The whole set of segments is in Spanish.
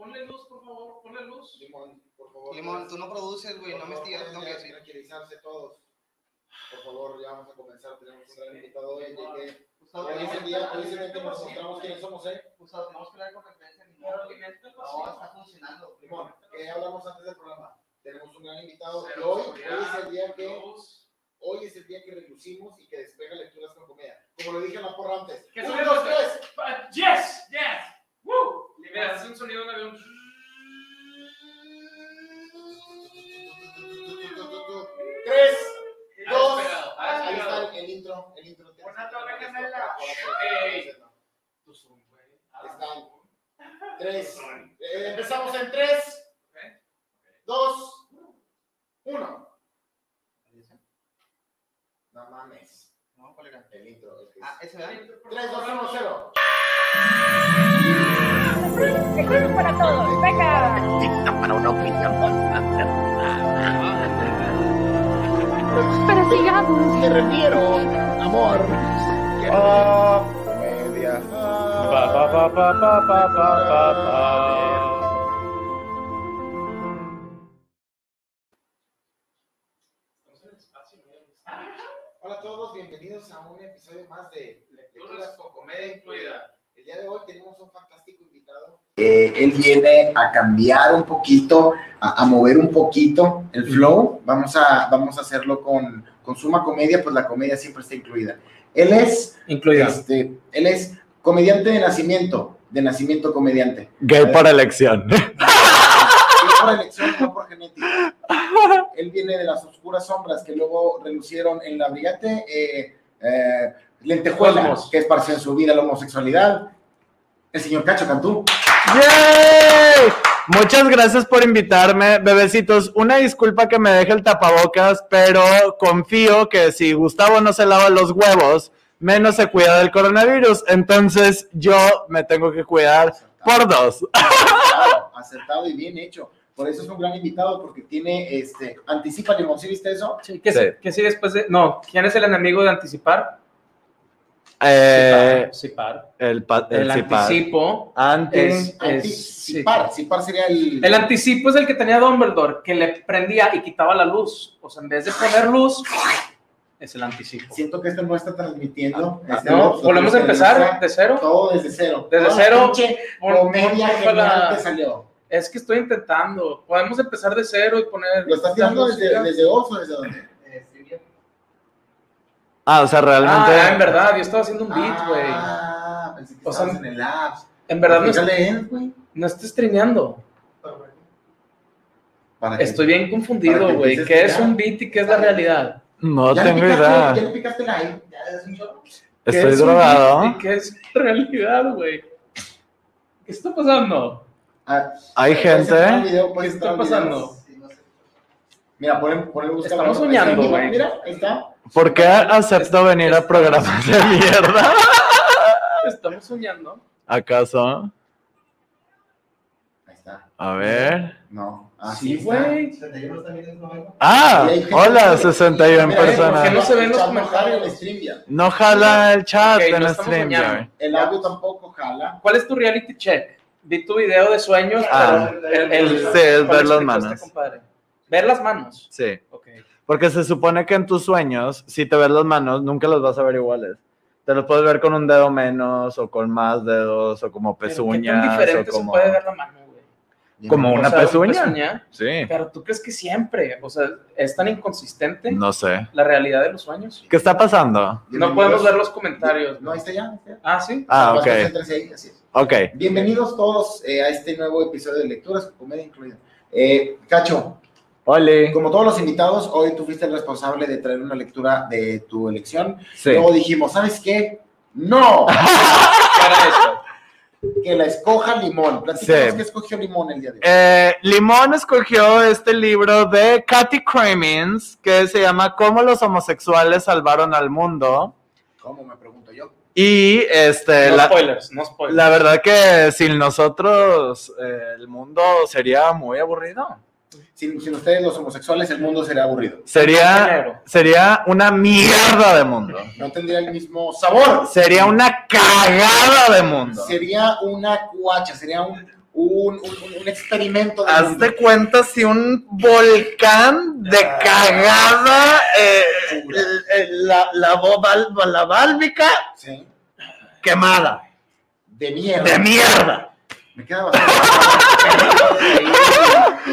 Ponle luz, por favor, ponle luz. Limón, por favor. Limón, tú no produces, güey, no me estigas, tengo que decir. Tranquilizarse todos. Por favor, ya vamos a comenzar. Tenemos un gran invitado hoy. Gustavo, Hoy es el tenemos- día, hoy es el día que nos mostramos quiénes somos, ¿eh? Gustavo, tenemos que hablar con referencia a Limón. Paciente. está funcionando. Limón, ¿qué hablamos antes del programa? Tenemos un gran invitado. Hoy, hoy es el día que, hoy es el día que reducimos y que despega lecturas con comedia. Como lo dije en la porra antes. ¿Qué Un, sonido dos, es? tres. Yes, yes. Woo. Mira, hace un sonido de un avión. Tres. Dos. ah, Ahí está el, intro. El intro. Una torre gemela. Ey. Están. Tres. Eh, empezamos en tres, dos, uno. No mames. ¿Cuál era? El ah, ese era para todos, venga. para una opinión. Pero sigamos. Me refiero, amor. Ah. Media. Pa, pa, pa, pa, pa, pa, pa, pa. Bienvenidos a un episodio más de Lecturas con comedia incluida. El día de hoy tenemos un fantástico invitado. Eh, él viene a cambiar un poquito, a, a mover un poquito el flow. Vamos a, vamos a hacerlo con, con Suma Comedia, pues la comedia siempre está incluida. Él es, este, él es comediante de nacimiento, de nacimiento comediante. Gay por elección. No por elección, no por genética. Él viene de las oscuras sombras que luego relucieron en la brigate eh, eh, Lentejuela, Cosmos. que esparció en su vida la homosexualidad. El señor Cacho Cantú. ¡Yay! Muchas gracias por invitarme, bebecitos. Una disculpa que me deje el tapabocas, pero confío que si Gustavo no se lava los huevos, menos se cuida del coronavirus. Entonces yo me tengo que cuidar por dos. acertado, acertado y bien hecho. Por eso es un gran invitado, porque tiene, este, anticipa Limón, ¿sí viste eso? ¿Qué, Sí. ¿Qué sigue después de.? No, ¿quién es el enemigo de anticipar? Eh, Cipar. el pa- el El cipar. anticipo. Anti. Es- Anticipar, cipar sería el... El anticipo es el que tenía Dumbledore, que le prendía y quitaba la luz. O sea, en vez de poner luz, es el anticipo. Siento que esto no está transmitiendo. este, Ah, No, lo- volvemos a que empezar de cero. Todo desde cero. Desde cero. pinche pon genial la- que salió. Es que estoy intentando. Podemos empezar de cero y poner. ¿Lo estás tirando desde, desde Oz o desde dónde? Ah, o sea, realmente. Ah, en verdad, yo estaba haciendo un beat, güey. Ah, pensé que O sea, en el apps. en verdad no, güey. no estoy streameando. Estoy bien confundido, que güey. ¿Qué es un beat y qué es la realidad? No ¿Ya le tengo idea. ¿Ya le picaste like? ¿Ya es un Estoy drogado. beat ¿Y qué es realidad, güey? ¿Qué está pasando? Ah, Hay gente. Video, pues, ¿Qué está pasando? Mira, ponen, ponen buscar. Estamos soñando, güey. Mira, ahí está. ¿Por qué acepto venir a programas de mierda? Estamos soñando. ¿Acaso? Ahí está. A ver. No. Así sí, güey. Ah, hola, 61 mira, personas. Que no se ven los comentarios. No jala el chat okay, en no stream. El audio tampoco jala. ¿Cuál es tu reality check? Vi tu video de sueños, Ah, pero el, el- sí, es ¿cuál ver las manos. compadre? Ver las manos. Sí, Ok. porque se supone que en tus sueños, si te ves las manos, nunca las vas a ver iguales. Te los puedes ver con un dedo menos, o con más dedos, o como Pero ¿Qué tan pezuñas, o diferente como, se puede ver la mano, como O una sea, pezuña. Sí, Pero tú crees que siempre, o sea, es tan inconsistente no sé. la realidad de los sueños. ¿Qué está pasando? No podemos ver los comentarios. No, ahí está ya. ahí está ya. Ah, sí. Ah, ok, ahí, así es. Ok. Bienvenidos todos eh, a este nuevo episodio de Lecturas con Comedia Incluida. Eh, Cacho, Oli. como todos los invitados, hoy tú fuiste el responsable de traer una lectura de tu elección. Sí. Luego dijimos, ¿sabes qué? ¡No! Que la escoja Limón. Platícanos Sí. qué escogió Limón el día de hoy. Eh, Limón escogió este libro de Kathy Kramins que se llama Cómo los homosexuales salvaron al mundo. ¿Cómo me pregunto? Y este, No la, spoilers, no spoilers. la verdad que sin nosotros eh, el mundo sería muy aburrido. Sin, sin ustedes, los homosexuales, el mundo sería aburrido. Sería, sería una mierda de mundo. No tendría el mismo sabor. Sería una cagada de mundo. Sería una cuacha, sería un, un, un- un experimento. de mundo. Hazte cuenta si un volcán de cagada, eh, la, la, val- la válvica Sí. Quemada. De mierda. De mierda. Me queda bastante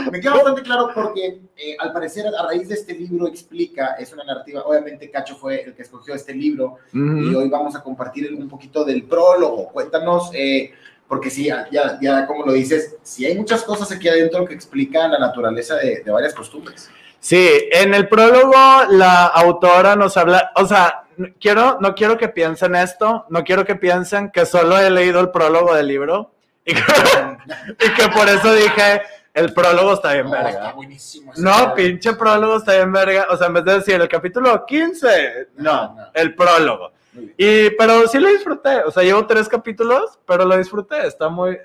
Me queda bastante claro porque eh, al parecer a raíz de este libro explica, es una narrativa, obviamente Cacho fue el que escogió este libro y hoy vamos a compartir un poquito del prólogo. Cuéntanos, eh, porque sí, ya, ya como lo dices, sí hay muchas cosas aquí adentro que explican la naturaleza de, de varias costumbres. Sí, en el prólogo la autora nos habla, o sea, quiero, no quiero que piensen esto, no quiero que piensen que solo he leído el prólogo del libro y que, y que por eso dije, el prólogo está bien No, está verga. buenísimo. No, pinche prólogo está bien verga, o sea, en vez de decir el capítulo 15, no, No, no. el prólogo. Y, pero sí lo disfruté, o sea, llevo tres capítulos, pero lo disfruté, está muy...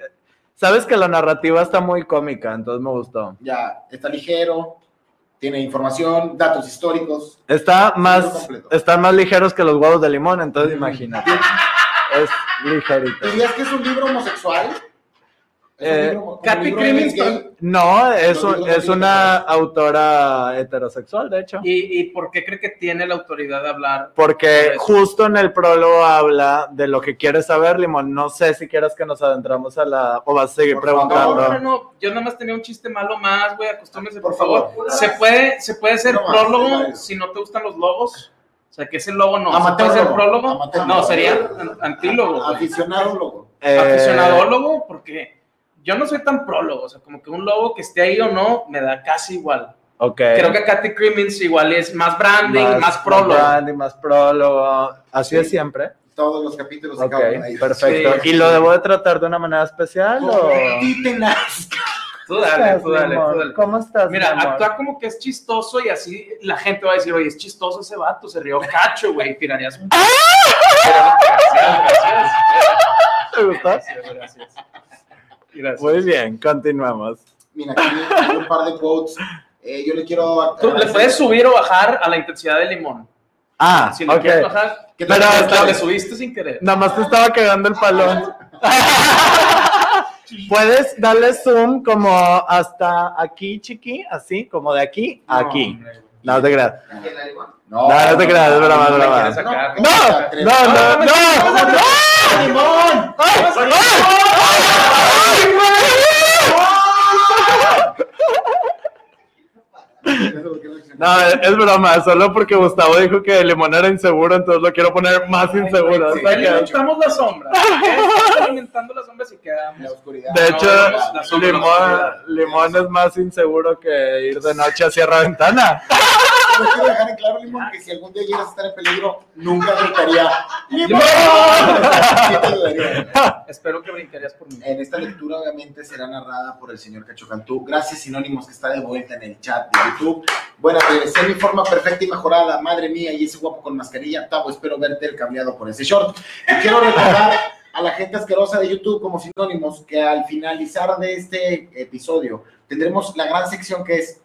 Sabes que la narrativa está muy cómica, entonces me gustó. Ya, está ligero, tiene información, datos históricos. Está más, están más ligeros que los huevos de limón, entonces imagínate. Es ligerito. ¿Dirías que es un libro homosexual? ¿Es un Eh, Kathy? No, es, un- es una autora heterosexual, de hecho. ¿Y, ¿Y por qué cree que tiene la autoridad de hablar? Porque justo en el prólogo habla de lo que quieres saber, Limón. No sé si quieras que nos adentramos a la... o vas a seguir Por favor. No, no, preguntando. no, yo nada más tenía un chiste malo más, güey, acostúmbense, por, Por favor. favor. ¿Se puede, ¿Se puede No prólogo si no te gustan los logos? O sea, que ese logo no. ¿Se puede ser logo. prólogo? Amateur No, sería an- antílogo. güey. Aficionado logo. Eh, Aficionadólogo, porque yo no soy tan prólogo. O sea, como que un logo que esté ahí o no, me da casi igual. Ok. Creo que Katy Crimmins igual es más branding, más, prólogo. branding, más prólogo. Así es siempre. Todos los capítulos Ok, acaban ahí. perfecto. Sí. ¿Y lo debo de tratar de una manera especial o...? Tú dale, tú dale, tú dale. ¿Cómo estás, Mira, mi amor? actúa como que es chistoso y así la gente va a decir, oye, es chistoso ese vato, se rió cacho, güey, tirarías un... Gracias, ¿Te gustó? gracias, gracias, gracias. Muy bien, continuamos. Mira, aquí hay un par de quotes. Eh, yo le quiero. Tú le puedes subir o bajar a la intensidad del limón. Ah, Si le ok. quieres bajar, ¿Qué Pero tal? le subiste sin querer. Nada más te estaba cagando el palón. Puedes darle zoom como hasta aquí, chiqui, así, como de aquí a aquí. No, te creas. No, No, te creas, es broma, es No, broma. No, no, no, no, no. limón! No, es broma, solo porque Gustavo dijo que Limón era inseguro, entonces lo quiero poner más inseguro. sí, o sea que- Alimentamos la sombra. Estás alimentando la sombra si La quedamos. oscuridad. de hecho, No, la la Limón. Limón es más inseguro que ir de noche a Sierra Ventana. Pero quiero dejar en claro, Limón, que si algún día llegas a estar en peligro, nunca gritaría ¡Limón! Espero que brincarías por mí. En esta lectura, obviamente, será narrada por el señor Cacho Cantú. Gracias, Sinónimos, que está de vuelta en el chat de YouTube. Bueno, regresé mi forma perfecta y mejorada. Madre mía, y ese guapo con mascarilla. Tavo, espero verte el cambiado por ese short. Y quiero recordar a la gente asquerosa de YouTube como Sinónimos que al finalizar de este episodio tendremos la gran sección que es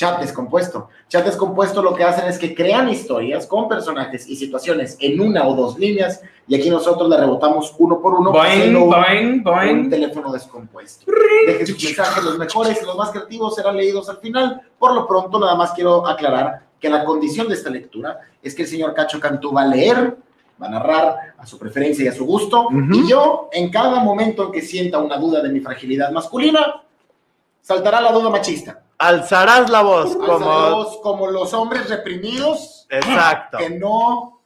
Chat descompuesto. Chat descompuesto lo que hacen es que crean historias con personajes y situaciones en una o dos líneas y aquí nosotros la rebotamos uno por uno. Boing, un- boing, un boing. teléfono descompuesto. Dejen sus mensajes, los mejores y los más creativos serán leídos al final. Por lo pronto, nada más quiero aclarar que la condición de esta lectura es que el señor Cacho Cantú va a leer, va a narrar a su preferencia y a su gusto, Ujú. y yo, en cada momento en que sienta una duda de mi fragilidad masculina, saltará la duda machista. Alzarás la voz como... Como los hombres reprimidos Exacto. que no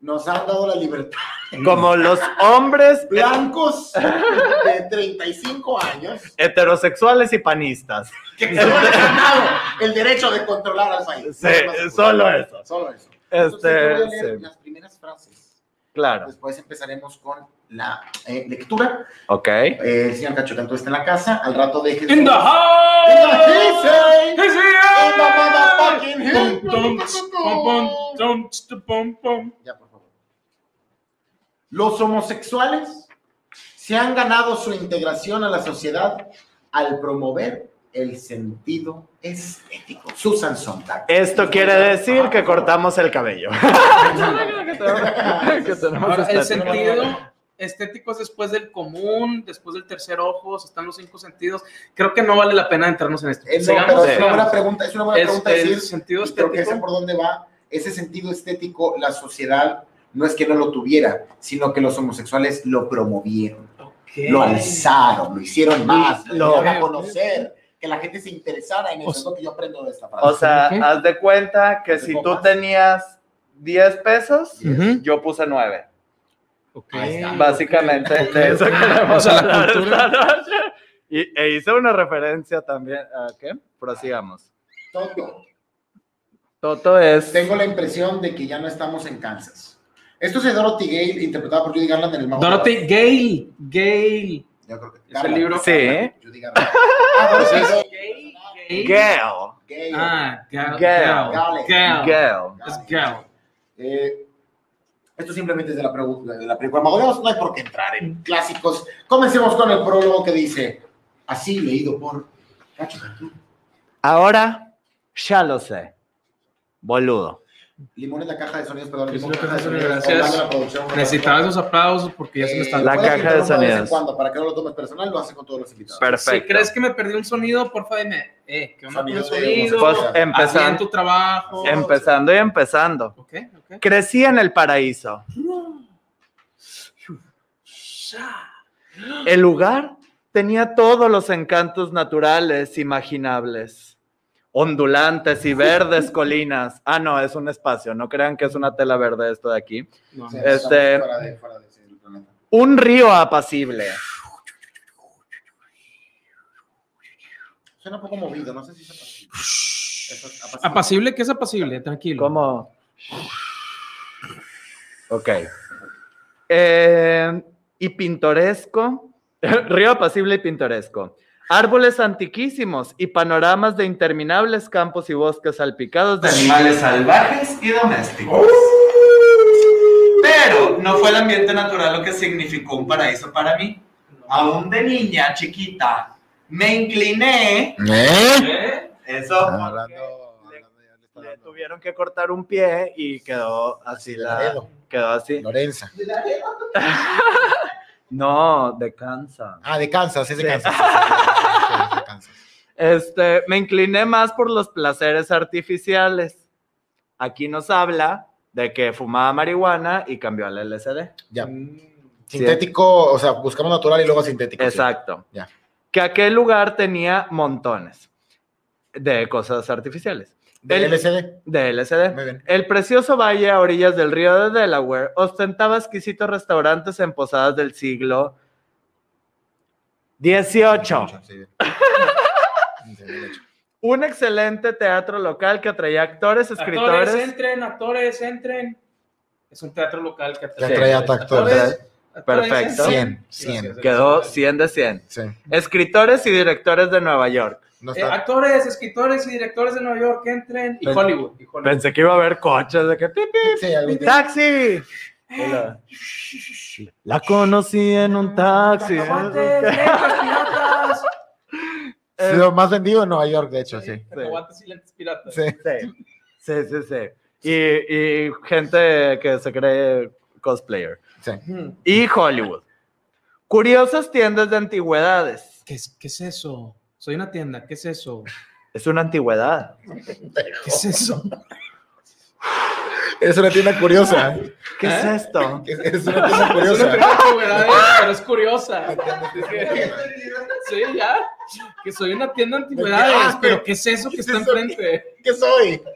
nos han dado la libertad. Como los hombres Blancos de 35 años heterosexuales y panistas. que se han ganado el derecho de controlar al país. Sí, solo eso. Solo eso. Entonces, yo voy a Este, leer sí, las primeras frases. claro. Después empezaremos con la eh, lectura. Ok. Eh, el señor Cacho Cantú está en la casa. Al rato deje In the house! In the motherfucking heat. Ya, por favor. Los homosexuales se han ganado su integración a la sociedad al promover el sentido estético. Susan Sontag. Esto quiere decir que cortamos el cabello. que tenemos Ahora, el estética. sentido estéticos después del común, después del tercer ojo, están los cinco sentidos. Creo que no vale la pena entrarnos en esto. Eh, no, Sigamos, es una buena pregunta, es una buena Es- pregunta el decir, sentido y creo que sé estético. por dónde va. Ese sentido estético, la sociedad no es que no lo tuviera, sino que los homosexuales lo promovieron, Ok. lo alzaron, lo hicieron más, Lo- dieron a conocer, que la gente se interesara en eso. O es lo que yo aprendo de esta frase. O sea, ¿Qué? haz de cuenta que ¿Hace si tú tenías 10 pesos, Ujú. yo puse 9. Ok. Ahí está. Básicamente, de eso O sea, la hablar cultura- esta noche. Y, e hice una referencia también. ¿A qué? Prosigamos. Toto, Toto es. tengo la impresión de que ya no estamos en Kansas. Esto es de Dorothy Gale, interpretada por Judy Garland en el Mago Dorothy. Gale, Gale. Yo creo que ¿Es el Garland. libro? Sí. Judy Garland. Ah, Gale. Gale. Gale. Gale. Ah, Gal. Gal. Gal. Gal. Gale. Es Gal. Eh, esto simplemente es de la, pregu- de la película Mago no hay por qué entrar en clásicos. Comencemos con el prólogo que dice, así leído por Cacho. Ahora ya lo sé. Boludo. Limón en la caja de sonidos, perdón. Limón sí, en la caja de sonidos. Gracias. Hablando de la producción. Necesitaba esos aplausos porque ya se me Eh, están. La caja de interrumpir vez en sonidos. cuando, para que no lo tomes personal, lo hace con todos los invitados. Perfecto. Si crees que me perdí un sonido, porfa dime. Eh, ¿qué onda Sonido de sonido? Pues empezando, tu trabajo. empezando y empezando. Ok, ok. Crecí en el paraíso. El lugar tenía todos los encantos naturales imaginables. Ondulantes y verdes colinas. Ah, no, es un espacio. No crean que es una tela verde esto de aquí. No, Sí, no. Este- fuera de- fuera de planeta. Un río apacible. Suena un poco movido, no sé si es apacible. Es apacible. Apacible, ¿qué es apacible? Tranquilo. ¿Cómo? Ok. Eh, y pintoresco. Río apacible y pintoresco. Árboles antiquísimos y panoramas de interminables campos y bosques salpicados de animales salvajes y domésticos. Pero no fue el ambiente natural lo que significó un paraíso para mí. Aún de niña chiquita me incliné. ¿Eh? Eso. Hablando- le está le dando- tuvieron que cortar un pie y quedó así la quedó así. Lorenza. No, de Kansas. Ah, de Kansas, es de Kansas. Sí, es de Kansas. Este, me incliné más por los placeres artificiales. Aquí nos habla de que fumaba marihuana y cambió al LSD. Ya. Mm. Sintético, o sea, buscamos natural y luego sintético. Exacto. Ya. Que aquel lugar tenía montones de cosas artificiales. De El- LSD. De. Muy bien. El precioso valle a orillas del río de Delaware ostentaba exquisitos restaurantes en posadas del siglo XVIII. Un excelente teatro local que atraía actores, Actores, escritores. entren, actores, entren. Es un teatro local que Que atrae a actores. actores. Perfecto. 100, 100. Quedó 100 de 100. Sí. Escritores y directores de Nueva York. No Eh, actores, escritores y directores de Nueva York, entren. Y. Hollywood. y Hollywood. Pensé que iba a haber coches de que pi, pi, Sí, taxi. Hola. La conocí en un taxi. Piratas. Sí, lo más vendido en Nueva York, de hecho, sí. Cacahuates y lentes piratas. Sí. Sí, sí, sí. sí. Y, y gente que se cree cosplayer. sí. Y Hollywood. Curiosas tiendas de antigüedades. ¿Qué es, ¿Qué es eso? Soy una tienda. ¿Qué es eso? Es una antigüedad. ¿Qué es eso? Es una tienda curiosa. ¿Qué es ¿Eh? esto? Es, es una tienda Es una curiosa. de antigüedades, pero es curiosa. Sí, ya. Que soy una tienda de antigüedades, Ah, pero ¿qué es eso que ¿qué es está eso? enfrente? ¿Qué soy?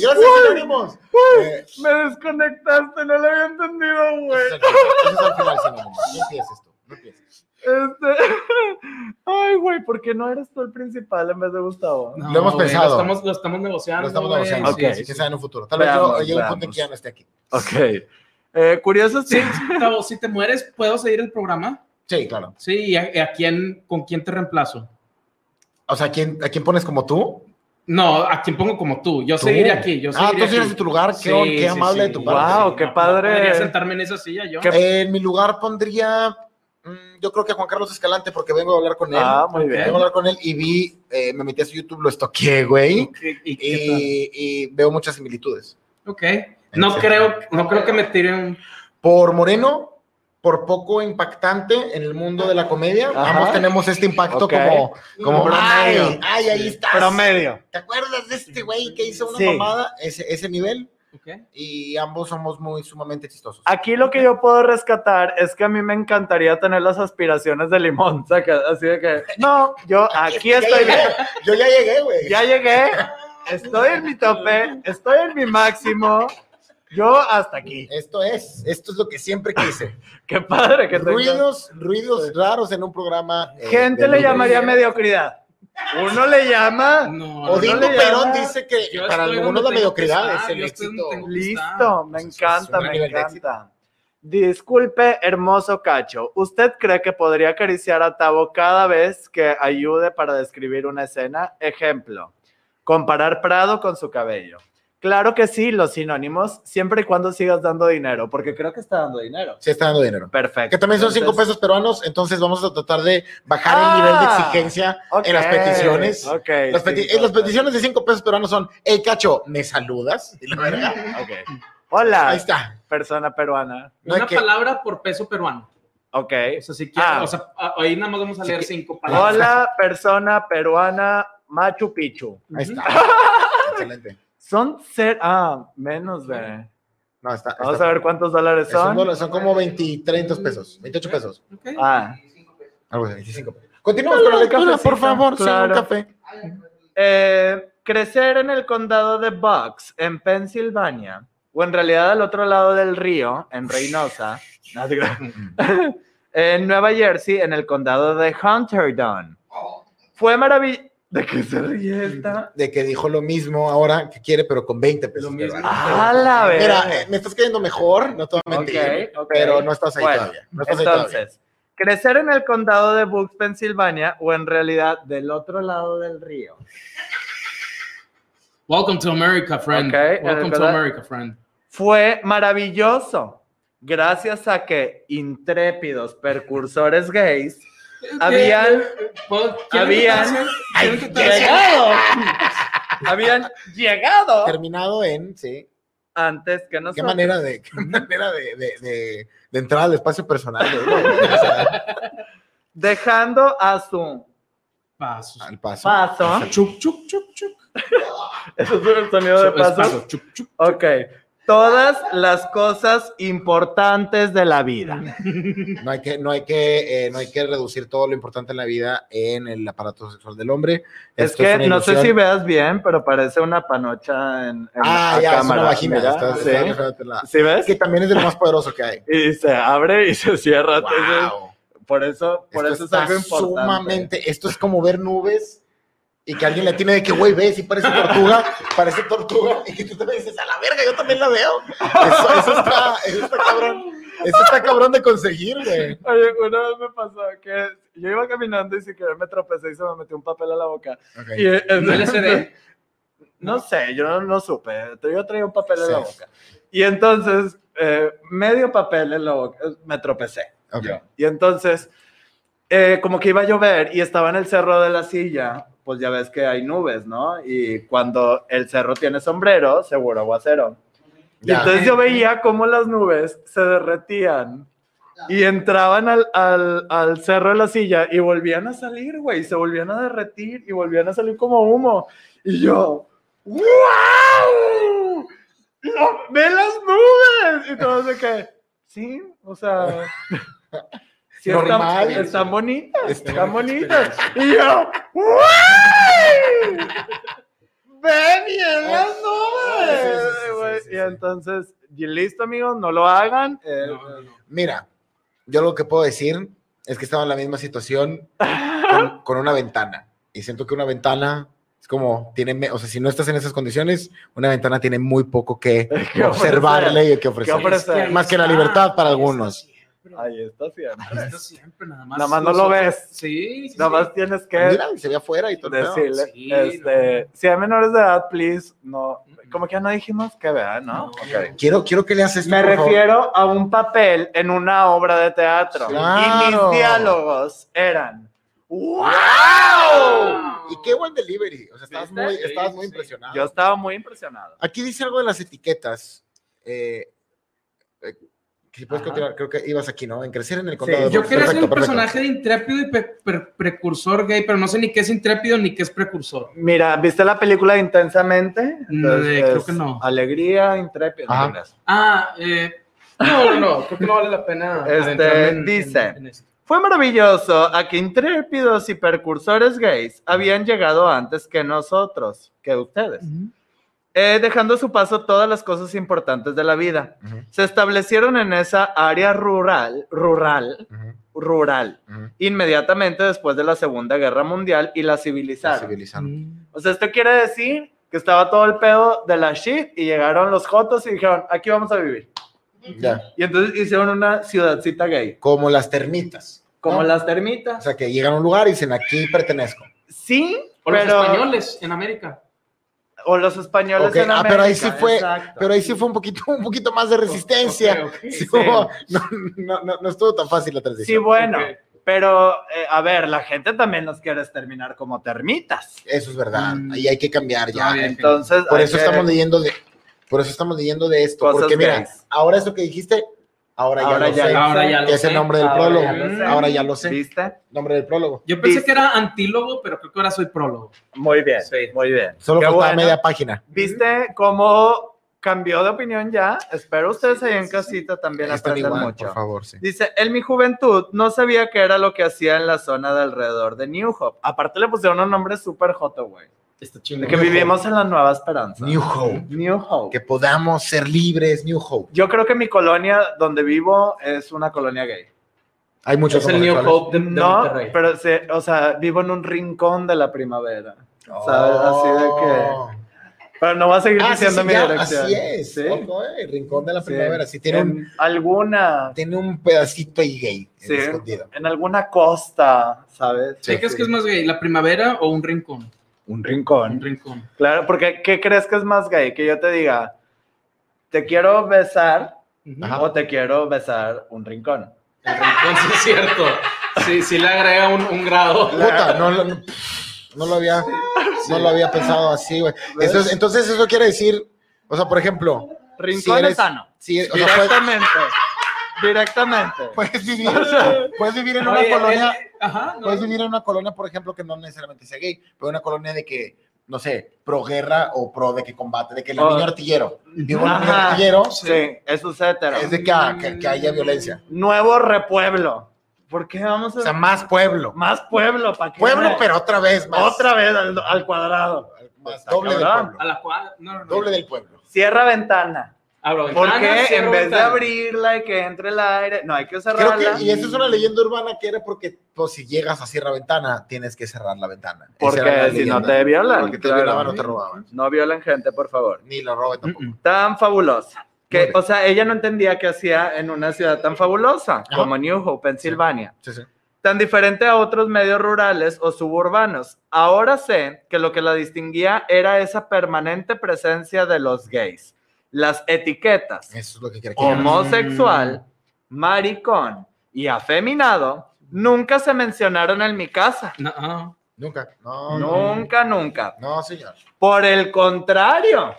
Gracias, sinónimos. Eh, Me desconectaste, no lo había entendido, güey. ese es al final, ese es al final, sinónimos. No empieces tú, no empieces. Este... Ay, güey, ¿por qué no eres tú el principal en vez de Gustavo? No, Lo hemos güey, pensado. Lo estamos, lo estamos negociando. Lo estamos negociando. Ok. Sí, sí, Que sea en un futuro. Tal vez Veamos, yo llegue un punto que ya no esté aquí. Ok. Eh, curioso, sí. Sí, Tavo, si te mueres, ¿puedo seguir el programa? Sí, claro. Sí, ¿y a, a quién, con quién te reemplazo? O sea, ¿a quién, ¿a quién pones como tú? No, a quién pongo como tú. Yo Tú. seguiré aquí. Yo ah, seguiré tú sigues en tu lugar. Qué, Sí, qué sí, amable sí. de tu parte. Wow, qué padre. No podría sentarme en esa silla yo. Eh, en mi lugar pondría, yo creo que a Juan Carlos Escalante, porque vengo a hablar con él. Ah, muy Vengo a bien. hablar con él y vi, eh, me metí a su YouTube, lo estoqué, güey. ¿Y- y Y, y veo muchas similitudes. Ok. No Sí. creo, no creo que me tiren. Por Moreno, por poco impactante en el mundo de la comedia. Ajá. Ambos tenemos este impacto Ok. como, como Promedio. ay, ay, ahí estás. Promedio. ¿Te acuerdas de este güey que hizo una Sí. mamada? Ese, ese nivel. Y ambos somos muy sumamente chistosos. Aquí lo que yo puedo rescatar es que a mí me encantaría tener las aspiraciones de limón, saca, así de que, no, yo aquí estoy bien, Yo ya llegué, güey. ya llegué, estoy en mi tope, estoy en mi máximo, yo hasta aquí. Esto es, esto es lo que siempre quise. Qué padre que ruidos, ruidos raros en un programa. eh, Gente le llamaría mediocridad. Uno le llama, No, Odín no le Perón llama- dice que Yo para algunos la mediocridad estar, es el éxito. listo, me encanta, me encanta. Disculpe, hermoso cacho, ¿usted cree que podría acariciar a Tavo cada vez que ayude para describir una escena? Ejemplo, comparar Prado con su cabello. Claro que sí, los sinónimos, siempre y cuando sigas dando dinero, porque creo que está dando dinero. Sí, está dando dinero. Perfecto. Que también son cinco pesos peruanos, entonces vamos a tratar de bajar Ah, el nivel de exigencia ok, en las peticiones. ok, Las, peti- cinco las peticiones de cinco pesos peruanos son, hey, cacho, ¿me saludas? Y la verga. Ok. Hola, Ahí está. persona peruana. No Una que- palabra por peso peruano. Ok. O sea, si quieres, Ah. o sea, ahí nada más vamos a leer cinco palabras. Hola, persona peruana Machu Picchu. Ahí está. Excelente. Son ser... Ah, menos de... No, está. Vamos a ver cuántos dólares son. dólar, son como 20, 30 pesos, 28 pesos. Ah, Algo de 25 pesos. Continuamos con la lectura, por favor. Sí, claro. un café. eh, crecer en el condado de Bucks, en Pensilvania, o en realidad al otro lado del río, en Reynosa, en Nueva Jersey, en el condado de Hunterdon. Fue maravilloso. ¿De qué se ríe esta? De que dijo lo mismo ahora que quiere, pero con 20 pesos. Lo mismo. Mira, eh, me estás cayendo mejor, no te voy a mentir, Ok, ok. pero no estás ahí Bueno, todavía. No estás ahí todavía. Entonces, crecer en el condado de Bucks, Pensilvania, o en realidad del otro lado del río. Welcome to America, friend. Ok, Welcome to. America, friend. Fue maravilloso. Gracias a que intrépidos percursores gays habían ¿Puedo- quieren habían llegado, habían llegado Terminado en, sí. antes que Qué nosotros. manera de, qué manera de, de, de, de entrar al espacio personal. Dejando a su al paso. paso. Chuc, chuc, chuc, chuc. Eso es el sonido de paso. paso. Chuc, chuc. Ok. Todas las cosas importantes de la vida. No hay que, no hay que, eh, no hay que reducir todo lo importante en la vida en el aparato sexual del hombre. Es Esto que no sé si veas bien, pero parece una panocha en, en Ah, la ya, es cámara. una vagina. mira, está- ¿sí? está diferente la- ¿Sí ves? Que también es de lo más poderoso que hay. Y se abre y se cierra. entonces, por eso, por Esto eso es está algo importante. sumamente. Esto es como ver nubes y que alguien le tiene de que, güey, ve, si parece tortuga, parece tortuga, y que tú también dices, a la verga, yo también la veo. Eso, eso está, eso está cabrón. Eso está cabrón de conseguir, güey. Oye, una vez me pasó que yo iba caminando y sin querer me tropecé y se me metió un papel a la boca. Ok. Y, ¿No sé, yo no, no supe. Yo traía un papel en la Sí. boca. Y entonces, eh, medio papel en la boca, eh, me tropecé. Ok. yo. Y entonces, eh, como que iba a llover y estaba en el cerro de la silla, pues ya ves que hay nubes, ¿no? Y cuando el cerro tiene sombrero, seguro aguacero. Y entonces yo veía cómo las nubes se derretían y entraban al, al, al cerro de la silla y volvían a salir, güey, se volvían a derretir y volvían a salir como humo. Y yo, ¡wow! ¡No, ¡Ve las nubes! Y todos de que, sí, o sea, sí están, Normal. están bonitas, Está están bonita bonitas. Y yo, ¡guay! ¡Ve bien las nubes! Sí, sí, sí, güey. sí, Y entonces, y listo, amigos, no lo hagan. eh, No, no. Mira, yo lo que puedo decir es que estaba en la misma situación con, con una ventana. Y siento que una ventana es como, tiene, o sea, si no estás en esas condiciones, una ventana tiene muy poco que ¿Qué observarle y que ¿Qué ofrecer. ofrecer? Más que la libertad para ahí algunos. Siempre. Ahí está siempre. Ahí está siempre, nada más. Nada más no lo ves. Sí, sí, Nada sí. más tienes que Mira, y se ve afuera y todo. decirle, Sí, este, si hay menores de edad, please, no, como que ya no dijimos que vean, ¿no? No. Ok. Quiero, quiero que leas esto. Me favor. refiero a un papel en una obra de teatro. Y Claro. mis diálogos eran, ¡Wow! Y qué buen delivery. O sea, estabas ¿Viste? muy, estabas muy sí. impresionado. Yo estaba muy impresionado. Aquí dice algo de las etiquetas. eh, si puedes Ajá. continuar, creo que ibas aquí, ¿no? En crecer en el condado. Sí. de Yo quería ser un personaje de intrépido y pre- precursor gay, pero no sé ni qué es intrépido ni qué es precursor. Mira, ¿viste la película Intensamente? No, eh, creo que no. Alegría, intrépido. Ajá. Ah, eh, no, no, no, creo que no vale la pena. Este, en- dice, en- en esto. Fue maravilloso a que intrépidos y precursores gays habían llegado antes que nosotros, que ustedes, eh, dejando a su paso todas las cosas importantes de la vida. Ujú, Se establecieron en esa área rural, rural, ujú, rural, ujú. inmediatamente después de la Segunda Guerra Mundial y la civilizaron. civilizando. O sea, esto quiere decir que estaba todo el pedo de la shit y llegaron los jotos y dijeron, aquí vamos a vivir. Ya. Y entonces hicieron una ciudadcita gay, Como las termitas. como ¿no? las O termitas. sea, que llegan a un lugar y dicen, aquí pertenezco. Sí, O los pero... españoles en América. O los españoles Ok, en ah, pero ahí América, sí fue- exacto. Pero ahí sí fue un poquito, un poquito más de resistencia. Sí, Sí. hubo- no, no, no, no estuvo tan fácil la Sí, transición. bueno, Ok. pero eh, a ver, la gente también nos quiere exterminar como termitas. Eso es verdad. Mm. Ahí hay que cambiar ya. Entonces, Por eso que- estamos leyendo de, por eso estamos leyendo de esto. Cosas porque mira, gays. ahora eso que dijiste, ahora ya lo ya sé. Ahora ya lo que es el sé. nombre del Ahora prólogo. ya sé. Ahora ya lo sé. ¿Viste? Nombre del prólogo. Yo pensé que era antílogo, pero creo que ahora soy prólogo. Muy bien, Sí. muy bien. Solo Qué faltaba bueno. media página. ¿Viste cómo cambió de opinión ya? Espero ustedes ahí en casita también Están aprendan igual, mucho. por favor, sí. Dice, en mi juventud no sabía qué era lo que hacía en la zona de alrededor de New Hope. Aparte le pusieron un nombre súper joto, güey. Está De chingón. que vivimos en la Nueva Esperanza. New Hope. New Hope. Que podamos ser libres, New Hope. Yo creo que mi colonia donde vivo es una colonia gay. Hay muchos Es el New. Hope de, de no, Monterrey. pero sí, o sea, vivo en un rincón de la primavera. ¿Sabes? Así de que... Oh. Pero no voy a seguir Ah, sí, diciendo sí, mi ya, dirección. así es. Sí. Ojo, eh, el rincón de la Sí. primavera. Sí, tiene, un, En alguna, tiene un pedacito ahí gay sí, escondido. en alguna costa, ¿sabes? ¿Sí crees que es más gay? ¿La primavera o un rincón? Un Un rincón. Claro, porque ¿qué crees que es más gay? Que yo te diga, te quiero besar Ajá. o te quiero besar un rincón. El rincón, sí es cierto. Sí, sí le agrega un, un grado. Puta, no, lo- no, no lo había, no lo había pensado así, güey. Eso entonces eso quiere decir, o sea, por ejemplo, Rincón eres- es sano. si, o sea, puedes, Directamente. Puedes vivir, puedes vivir en una Oye, colonia, Ajá, no. puedes vivir en una colonia, por ejemplo, que no necesariamente sea gay, pero una colonia de que, no sé, pro guerra o pro de que combate, de que el Oh. niño artillero, vivo en un niño artillero, Sí, eso es hetero. es de que, ah, que, que haya violencia. Nuevo repueblo. ¿Por qué vamos a O sea, más pueblo. más pueblo? ¿Para qué? Pueblo, pero otra vez más. Otra vez al, al cuadrado. Más, doble del pueblo. A la cuadra. No, no, no. Doble del pueblo. Cierra ventana. Abro ¿Por ventanas, qué cierro en vez de abrirla y que entre el aire? No, hay que Creo cerrarla. que, y esa es una leyenda urbana que era porque, pues, si llegas a cierra ventana, tienes que cerrar la ventana. Porque la si no leyenda. te violan. Porque te claro. violaban o te robaban. No violen gente, por favor. Ni lo roben tampoco. Mm-mm. Tan fabulosa. Que, o sea, ella no entendía qué hacía en una ciudad tan fabulosa Ajá. como New Hope, Pensilvania. Sí, sí. Tan diferente a otros medios rurales o suburbanos. Ahora sé que lo que la distinguía era esa permanente presencia de los gays. Las etiquetas Eso es lo que homosexual, maricón y afeminado nunca se mencionaron en mi casa. No. Nunca. No, no. Nunca, nunca. No, señor. Por el contrario.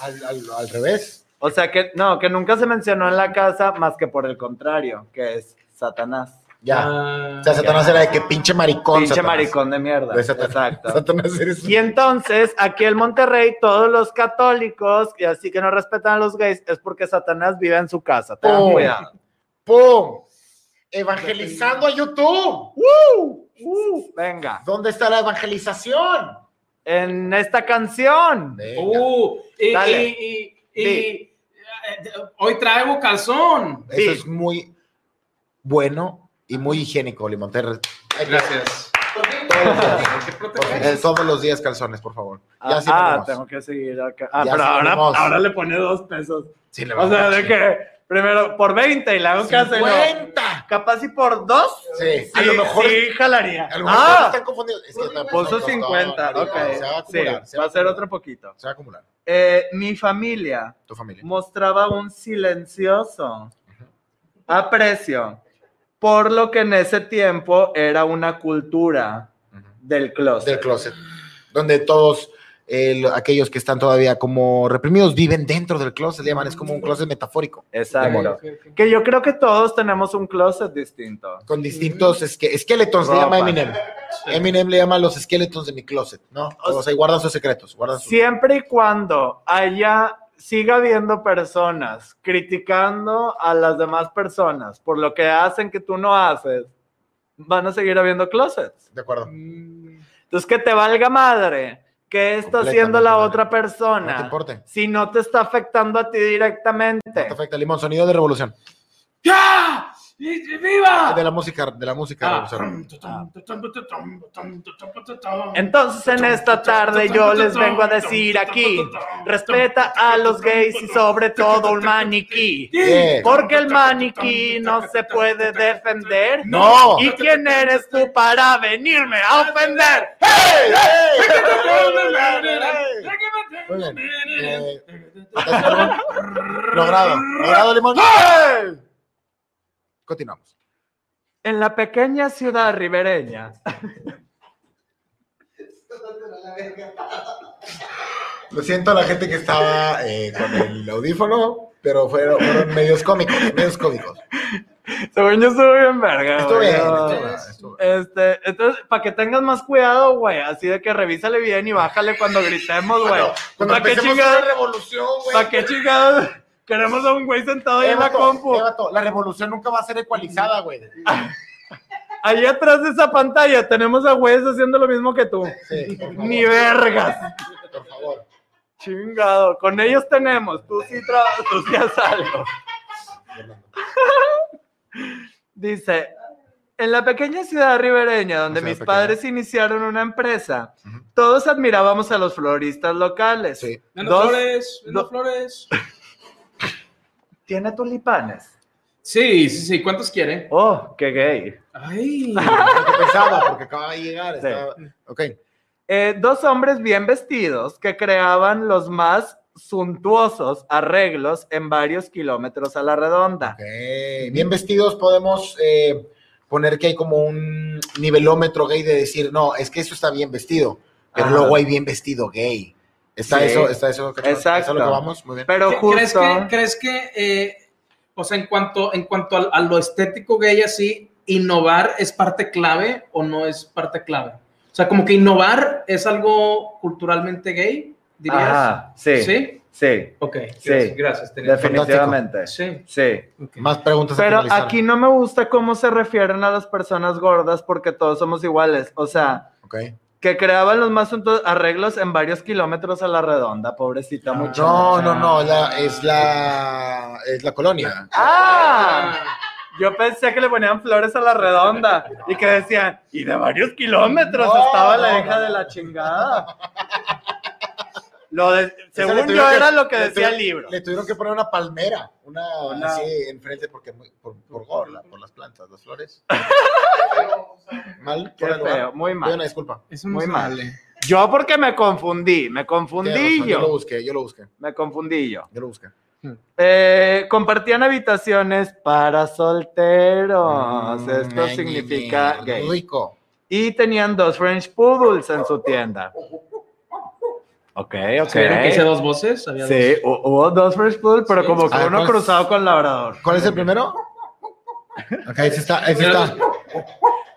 Al, al, al revés. O sea que no, que nunca se mencionó en la casa más que por el contrario, que es Satanás. Ya. Ah, o sea, Satanás era de que pinche maricón. Pinche Satanás. maricón de mierda. De Satanás. Exacto. Satanás eres Y entonces, aquí en Monterrey, todos los católicos, y así que no respetan a los gays, es porque Satanás vive en su casa. Tengan Oh. cuidado. ¡Pum! Evangelizando a YouTube. Uh, venga, ¿Dónde está la evangelización? en esta canción. Venga. Uh, y, Dale. y- y- y- eh, hoy traigo calzón. Eso sí. es muy bueno y muy higiénico, Limonter. Gracias. Todos los días. Calzones, por favor. Ya Ah, sí ah, tengo que seguir acá. Ah, Ya pero sí ahora, ahora le pone dos pesos. Sí, le O sea, de que primero por 20 y le hago caso. y no. ¡Cincuenta! Capaz y por dos. Sí, a Sí, lo mejor. sí, jalaría. A lo mejor Ah, están confundidos. Es que puso son 50. tostones, Ok. Se va a acumular. Sí, se va a ser otro poquito. Se va a acumular. Eh, mi familia Tu familia. mostraba un silencioso aprecio por lo que en ese tiempo era una cultura del closet. Del closet. Donde todos eh, lo- aquellos que están todavía como reprimidos viven dentro del closet, le llaman, es como un closet metafórico, Exacto. Que yo creo que todos tenemos un closet distinto. con distintos esque- skeletons, le Ropa. llama Eminem. Eminem le llama los skeletons de mi closet, ¿no? O sea, y guardan sus secretos, guardan sus... Siempre y cuando haya, siga habiendo personas criticando a las demás personas por lo que hacen que tú no haces, van a seguir habiendo closets. De acuerdo. Mm, Entonces, que te valga madre, ¿qué está haciendo la otra No te persona? importe. Si no te está afectando a ti directamente. No te afecta, Limón, sonido de revolución. ¡Ya! ¡Y- y ¡Viva! De la música, de la música Ah. Entonces en esta tarde yo les vengo a decir aquí, respeta a los gays y sobre todo un maniquí. Yeah. Porque el maniquí no se puede defender. No. ¿Y quién eres tú para venirme a ofender? ¡Hey, Muy bien. Eh. Logrado. Logrado, Limón. Continuamos. En la pequeña ciudad ribereña. Lo siento a la gente que estaba eh, con el audífono, pero fueron, fueron medios cómicos, medios cómicos. Según yo estuve bien verga. Estuvo güey. bien, estuvo bien, estuvo. Este, entonces, para que tengas más cuidado, güey, así de que revísale bien y bájale cuando gritemos, güey. Cuando ¿Para qué empecemos chingados? la revolución, güey. ¿Para qué chingados? Queremos a un güey sentado ahí en la compu. Evato, la revolución nunca va a ser ecualizada, güey. Ahí atrás de esa pantalla tenemos a güeyes haciendo lo mismo que tú. Sí. Ni vergas. Por favor. Chingado. Con ellos tenemos. Tú sí, tra- tú sí haz algo. Dice, en la pequeña ciudad ribereña donde O sea, mis pequeña. padres iniciaron una empresa, todos admirábamos a los floristas locales. Sí. Dos- flores, do- flores. ¿Tiene tulipanes? Sí, sí, sí. ¿Cuántos quiere? Oh, qué gay. Ay. Pensaba, porque acaba de llegar. Sí. estaba- Ok. Eh, dos hombres bien vestidos que creaban los más suntuosos arreglos en varios kilómetros a la redonda. Bien vestidos podemos eh, poner que hay como un nivelómetro gay de decir, no, es que eso está bien vestido, pero Ajá. luego hay bien vestido gay. ¿Está Sí. eso? ¿Está eso? ¿Eso Exacto. es lo que vamos? Muy bien. Pero ¿Qué- ¿Crees justo... que, crees que eh, o sea, en cuanto, en cuanto a, a lo estético gay así, innovar es parte clave o no es parte clave? O sea, como que innovar es algo culturalmente gay, dirías. Ajá, sí, ¿Sí? sí, Ok, Sí. gracias. definitivamente. Sí. Sí. ok. Más preguntas. Pero aquí no me gusta cómo se refieren a las personas gordas porque todos somos iguales. O sea, Ok. Que creaban los más arreglos en varios kilómetros a la redonda, pobrecita Ah. muchacha. No, no, no, la- es, la, es la colonia. ¡Ah! Yo pensé que le ponían flores a la redonda y que decían, y de varios kilómetros No, estaba la no, hija no. de la chingada. Lo de- según yo era lo que decía el libro. Le tuvieron que poner una palmera, una, Una- así enfrente porque muy- por, por, por las plantas, las flores. Mal, Qué por el lugar. feo, muy mal. una disculpa. Eso no Muy mal. Yo porque me confundí, me confundí razón, Yo lo yo. busqué, yo lo busqué, Me confundí yo. yo lo busqué. Eh, compartían habitaciones para solteros. Esto Mm, significa ñe, ñe, gay. Rico. Y tenían dos French Poodles en su tienda. Ok, ok. ¿Se vieron que hice dos voces? Había Sí, dos. hu- hubo dos French Poodles, pero Sí. como que uno ¿cuál es? cruzado con labrador. ¿Cuál es el primero? Ok, ese está, ese está.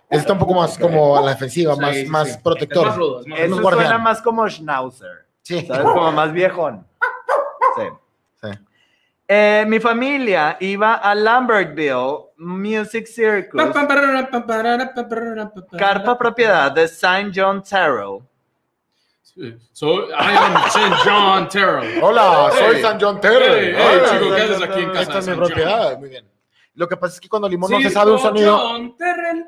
Ese está un poco más como a la defensiva, Sí, más, sí, más sí. protector. Es más rudo, es más Eso suena más como Schnauzer. Sí. ¿Sabes? Como más viejón. Sí. Sí. Eh, mi familia iba a Lambertville Music Circus, carpa propiedad de St. John Terrell. So, I am St. John Terrell. Hola, soy Hey. San John Terrell. Hey, hey, Hola. chico, ¿qué haces aquí en casa Esta es mi San John? propiedad. Muy bien. Lo que pasa es que cuando Limón no se sabe un sonido, John Terrell.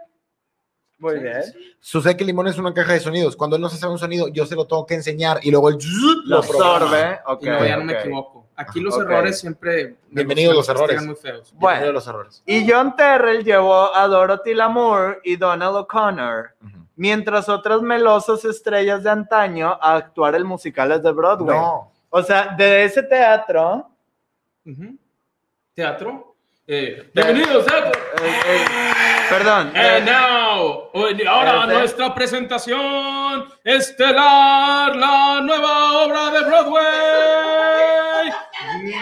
Muy bien. sucede que Limón es una caja de sonidos. Cuando él no se sabe un sonido, yo se lo tengo que enseñar y luego él Lo absorbe. Ok, Y no, ya no me equivoco. Aquí los errores siempre. Bienvenidos los errores. muy feos. Bueno. Bienvenido a los errores. Y John Terrell llevó a Dorothy Lamour y Donald O'Connor, Ujú. Mientras otras melosas estrellas de antaño a actuar en musicales de Broadway. No. O sea, de ese teatro. Teatro. Eh, bienvenidos, teatro. eh, eh, perdón, And eh, now, ahora nuestra presentación estelar, la nueva obra de Broadway,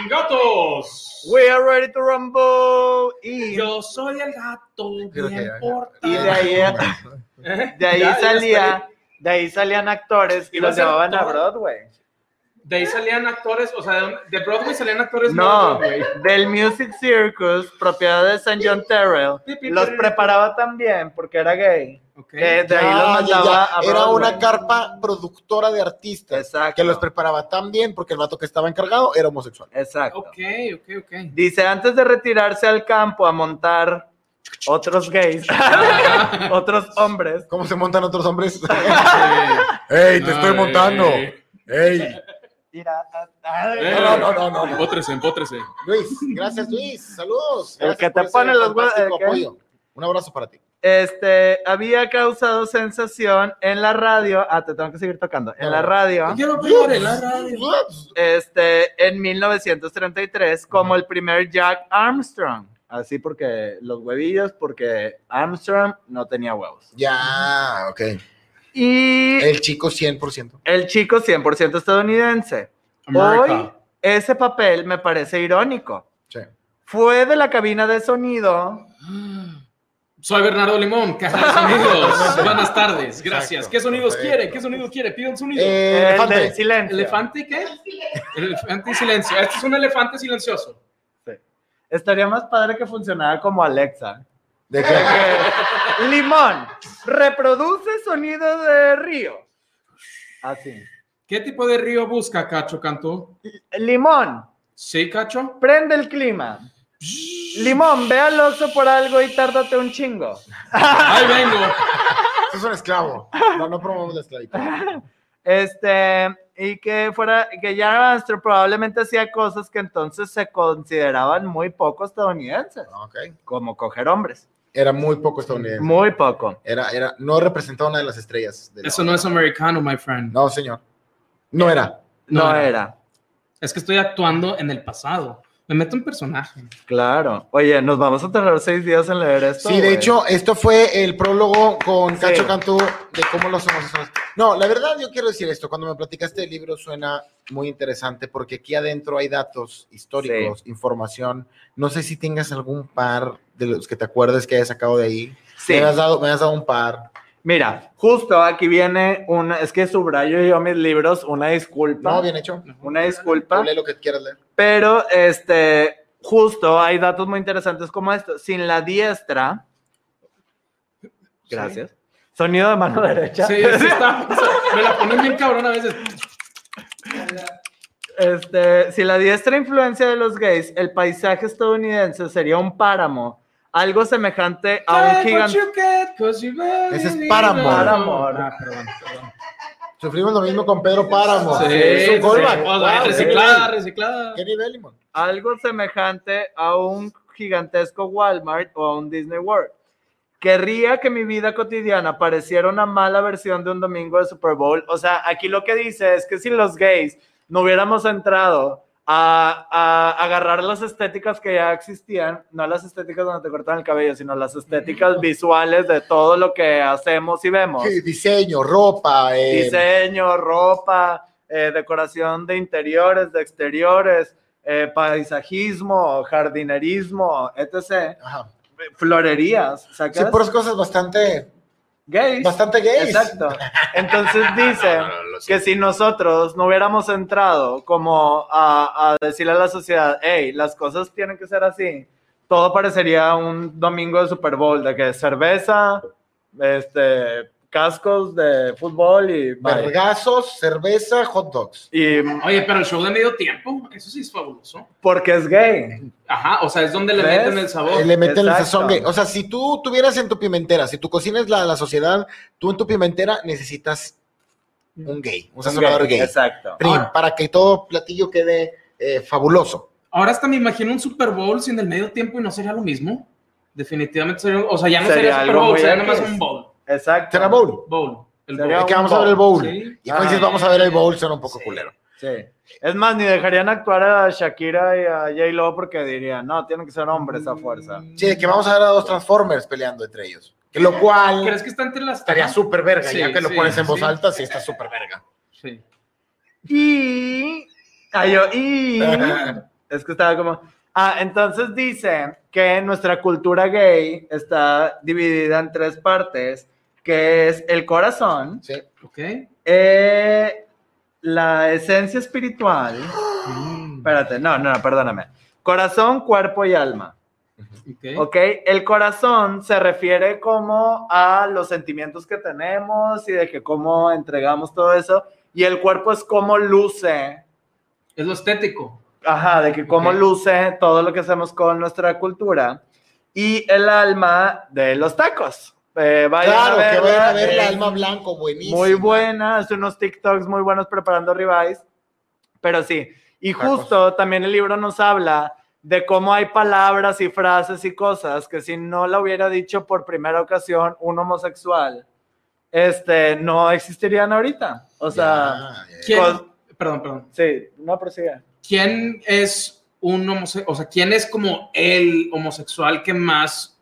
Gatos. We are ready to rumble. Y, Yo soy el gato, bien portado. y de ahí, ¿Eh? de ahí Ya, ya salía, de ahí salían actores y los llevaban a. Broadway. De ahí salían actores, o sea, de- Broadway salían actores No, Broadway. del Music Circus, propiedad de St. John Terrell, los preparaba también porque era gay. Ok. Que de ahí Ya, los ya, mandaba ya. a Era una carpa productora de artistas Exacto. que los preparaba tan bien porque el vato que estaba encargado era homosexual. Exacto. Ok, ok, ok. Dice, antes de retirarse al campo a montar otros gays, otros hombres, ¿Cómo se montan otros hombres? ¡Ey, te estoy montando! ¡Ey! mira, ay, Eh, No, no, no, no. Empótrese, empótrese. Luis, gracias Luis, saludos. El que te pone los huevos, apoyo. Un abrazo para ti. este, había causado sensación en la radio, ah, te tengo que seguir tocando, en la radio, Quiero pegar en la radio. este, en 1933, como el primer Jack Armstrong, así porque los huevillos, porque Armstrong no tenía huevos. Ya, ok. Y El chico 100%. el chico 100% estadounidense. Hoy, ese papel me parece irónico. Sí. Fue de la cabina de sonido. Soy Bernardo Limón, caja de sonidos. Buenas tardes, gracias. Exacto, ¿Qué sonidos perfecto. quiere? ¿Qué sonido quiere? Pide un sonido. Eh, el elefante. del silencio. ¿Elefante qué? Elefante y silencio. Este es un elefante silencioso. Estaría más padre que funcionara como Alexa. ¿De qué? Limón, reproduce sonido de río. Así. ¿Qué tipo de río busca, Cacho Cantú? Limón, ¿Sí, Cacho? prende el clima. Limón, ve al oso por algo y tárdate un chingo. Ahí vengo. Es un esclavo. No, no promovemos la esclavitud. Este, y que fuera, que Armstrong probablemente hacía cosas que entonces se consideraban muy poco estadounidenses, Ok. como coger hombres. Era muy poco estadounidense. Muy poco. Era, era, no representaba una de las estrellas. de la- Eso no es americano, my friend. No, señor. No era. No, No era. era. Es que estoy actuando en el pasado. Me meto en personaje. Claro. Oye, nos vamos a tardar seis días en leer esto. Sí, de hecho, esto fue el prólogo con Sí. Cacho Cantú de cómo los homosexuales. No, la verdad, yo quiero decir esto. Cuando me platicaste el libro, suena muy interesante porque aquí adentro hay datos históricos, información. No sé si tengas algún par de los que te acuerdes que hayas sacado de ahí. Sí. Me has dado, me has dado un par. Mira, justo aquí viene una, es que subrayo yo mis libros, una disculpa. No, bien hecho. Una disculpa. Lee lo que quieras leer. Pero, este, justo hay datos muy interesantes como esto. Sin la diestra. Gracias. Sonido de mano derecha. Sí, sí está. Me la ponen bien cabrón a veces. Este, si la diestra influencia de los gays, el paisaje estadounidense sería un páramo, algo semejante a un gigante. Ese es it. Paramore. Ah, perdón, perdón. Sufrimos lo mismo con Pedro Páramo. Sí, es un sí. callback. Wow, reciclada, ¿qué reciclada. ¿Qué nivel, Limón? algo semejante a un gigantesco Walmart o a un Disney World. Querría que mi vida cotidiana pareciera una mala versión de un domingo de Super Bowl. O sea, aquí lo que dice es que si los gays no hubiéramos entrado a, a agarrar las estéticas que ya existían, no las estéticas donde te cortan el cabello, sino las estéticas visuales de todo lo que hacemos y vemos. Sí, diseño, ropa. eh, Diseño, ropa, eh, decoración de interiores, de exteriores, eh, paisajismo, jardinerismo, etc. Ajá. Florerías, Sí, ¿sacas? puras cosas bastante, Gays. bastante gays. Exacto. Entonces dice que si nosotros no hubiéramos entrado como a, a decirle a la sociedad, hey, las cosas tienen que ser así, todo parecería un domingo de Super Bowl, de que cerveza, este, cascos de fútbol y... Vergazos, cerveza, hot dogs. Y Oye, pero el show de medio tiempo, eso sí es fabuloso. porque es gay. Ajá, o sea, es donde le ¿Ves? meten el sabor. Le meten el exacto. sazón gay. O sea, si tú tuvieras en tu pimentera, si tu cocina es la la sociedad, tú en tu pimentera necesitas un gay, un sazonador gay. Exacto. Prim, Ahora- para que todo platillo quede eh, fabuloso. Ahora hasta me imagino un Super Bowl sin el medio tiempo y no sería lo mismo. Definitivamente sería, o sea, ya no Sería sería, Super algo Bowl, sería nomás X. un bowl. Exacto. ¿Será bowl? Bowl. El bowl. Es que vamos a ver el bowl, sí. Y cuando dices Ah. vamos a ver el bowl, suena un poco culero. Sí. Es más, ni dejarían actuar a Shakira y a J-Lo porque dirían, no, tienen que ser hombres a fuerza. Sí, de que vamos a ver a dos Transformers peleando entre ellos. Que lo cual ¿Crees que está entre las estaría súper verga, Sí, ya que lo sí, pones en voz sí. alta, sí está súper verga. Sí. Y. Ah, yo, y. Es que estaba como. Ah, entonces dice que nuestra cultura gay está dividida en tres partes, que es el corazón, Sí. Ok. eh, la esencia espiritual. Espérate, no, no, perdóname. Corazón, cuerpo y alma. Ok. ¿Ok? El corazón se refiere como a los sentimientos que tenemos y de que cómo entregamos todo eso. Y el cuerpo es cómo luce Es lo estético. Ajá, de que cómo luce todo lo que hacemos con nuestra cultura. Y el alma de los tacos. Eh, vayan Claro, que verla, vayan a ver la alma blanco, buenísimo. Muy buena, hace unos TikToks muy buenos preparando ribeyes. Pero sí, y Tacos. justo también el libro nos habla de cómo hay palabras y frases y cosas que si no la hubiera dicho por primera ocasión un homosexual, este, no existirían ahorita. O sea, Ya, ya, ya. ¿Quién, Cos- perdón, perdón. sí, no prosiga. ¿Quién es un homosexual? O sea, ¿quién es como el homosexual que más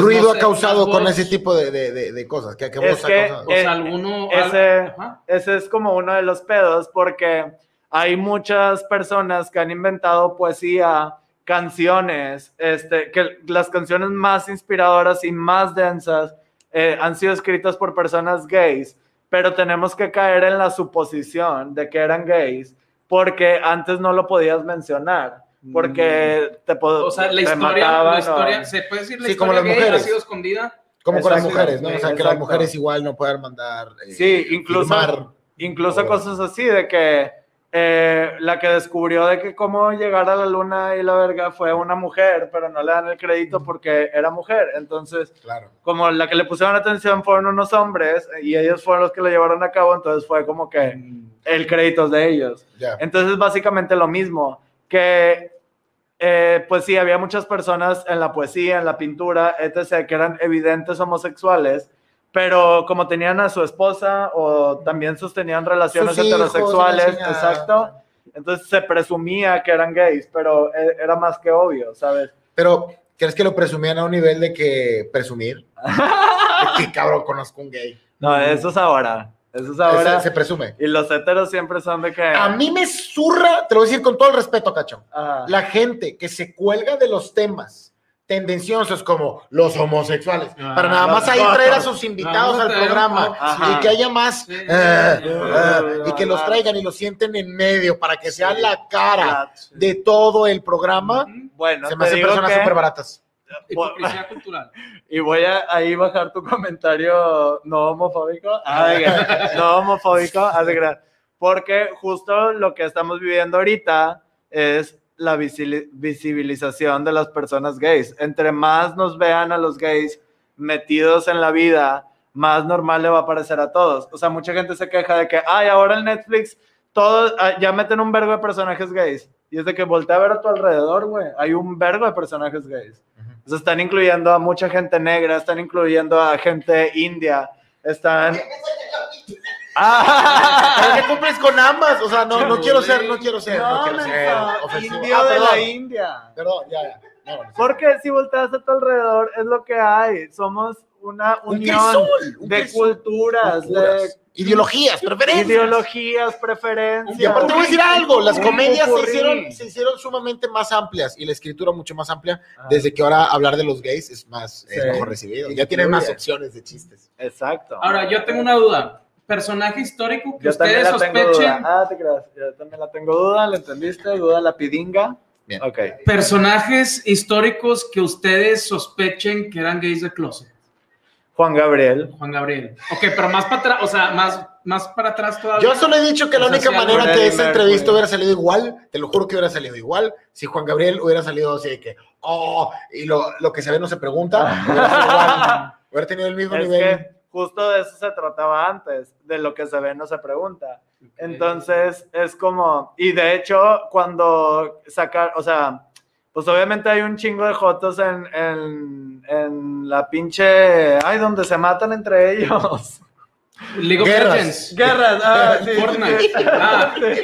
pues, ruido no sé, ha causado con ese tipo de, de, de, de cosas. Que, que Es voz ha que- causado. Eh, alguno. ese-. Ese es como uno de los pedos porque hay muchas personas que han inventado poesía, canciones, este, que las canciones más inspiradoras y más densas eh, han sido escritas por personas gays, pero tenemos que caer en la suposición de que eran gays porque antes no lo podías mencionar, porque te pod- O sea, la historia, mataban la o- historia, se puede decir la Sí, como historia las gay mujeres. ha sido escondida. Como con las Exacto, mujeres, ¿no? O sea, que las exacto. mujeres igual no puedan mandar. eh, Sí, incluso, firmar. incluso o- cosas así de que eh, la que descubrió de que cómo llegar a la luna y la verga fue una mujer, pero no le dan el crédito porque era mujer. Entonces, Claro. como la que le pusieron atención fueron unos hombres y ellos fueron los que lo llevaron a cabo, entonces fue como que el crédito es de ellos. Ya. Entonces, básicamente lo mismo, que eh, pues sí, había muchas personas en la poesía, en la pintura, etc., que eran evidentes homosexuales, pero como tenían a su esposa o también sostenían relaciones Sus hijos, heterosexuales, chingada. exacto, entonces se presumía que eran gays, pero eh, era más que obvio, ¿sabes? Pero, ¿crees que lo presumían a un nivel de que presumir? De que cabrón, conozco un gay. No, eso es ahora, eso es ahora. Se, se presume. Y los heteros siempre son de que... A mí me zurra, te lo voy a decir con todo el respeto, cacho. Ajá. La gente que se cuelga de los temas tendenciosos como los homosexuales, Ah, para nada más ahí traer a sus invitados Vamos a al programa Ajá. y que haya más Sí. eh, eh, y que los Ah. traigan y los sienten en medio para que sea Sí. la cara Ah, de todo el programa. Bueno, Se me hacen personas súper baratas. Hipocresía cultural. Y voy a ahí bajar tu comentario no homofóbico. Ah, que- no homofóbico, ah, porque justo lo que estamos viviendo ahorita es la visi- visibilización de las personas gays. Entre más nos vean a los gays metidos en la vida, más normal le va a parecer a todos. O sea, mucha gente se queja de que, ay, ahora en Netflix todos ah, ya meten un vergo de personajes gays. Y es de que voltea a ver a tu alrededor, güey. Hay un vergo de personajes gays. O sea, están incluyendo a mucha gente negra, están incluyendo a gente india, están... Ah, Pero que cumples con ambas, o sea, no, no quiero ser, no quiero ser, no, no, quiero ser ofensivo. indio Ah, de la India. perdón, ya, ya. No, no, Porque si volteas a tu alrededor, es lo que hay. Somos una Un unión crisol, un de crisol. culturas, Culturas, ideologías, de preferencias. ideologías, preferencias. Y aparte voy a decir algo, las Un comedias se hicieron, se hicieron sumamente más amplias y la escritura mucho más amplia, Ah. desde que ahora hablar de los gays es más, es Sí. mejor recibido. Ya tienen más opciones de chistes. Exacto. Ahora, yo tengo una duda. Personaje histórico que Yo ustedes sospechen. Ah, te creas. Yo también la tengo duda, ¿la entendiste? Duda la pidinga. Bien. Personajes históricos que ustedes sospechen que eran gays de closet. Juan Gabriel. Juan Gabriel. Ok, pero más para atrás, o sea, más, más para atrás todavía. Yo solo he dicho que la O sea, única manera que esa entrevista hubiera salido igual, te lo juro que hubiera salido igual, si Juan Gabriel hubiera salido así de que, oh, y lo, lo que se ve no se pregunta, hubiera, sido igual, hubiera tenido el mismo Es nivel. que justo de eso se trataba antes, de lo que se ve no se pregunta. Entonces es como, y de hecho cuando sacar, o sea, pues obviamente hay un chingo de jotos en, en, en la pinche, ay, donde se matan entre ellos. League of Guerras. Legends. Guerras, ah, sí, Fortnite. sí, sí. Ah. Sí.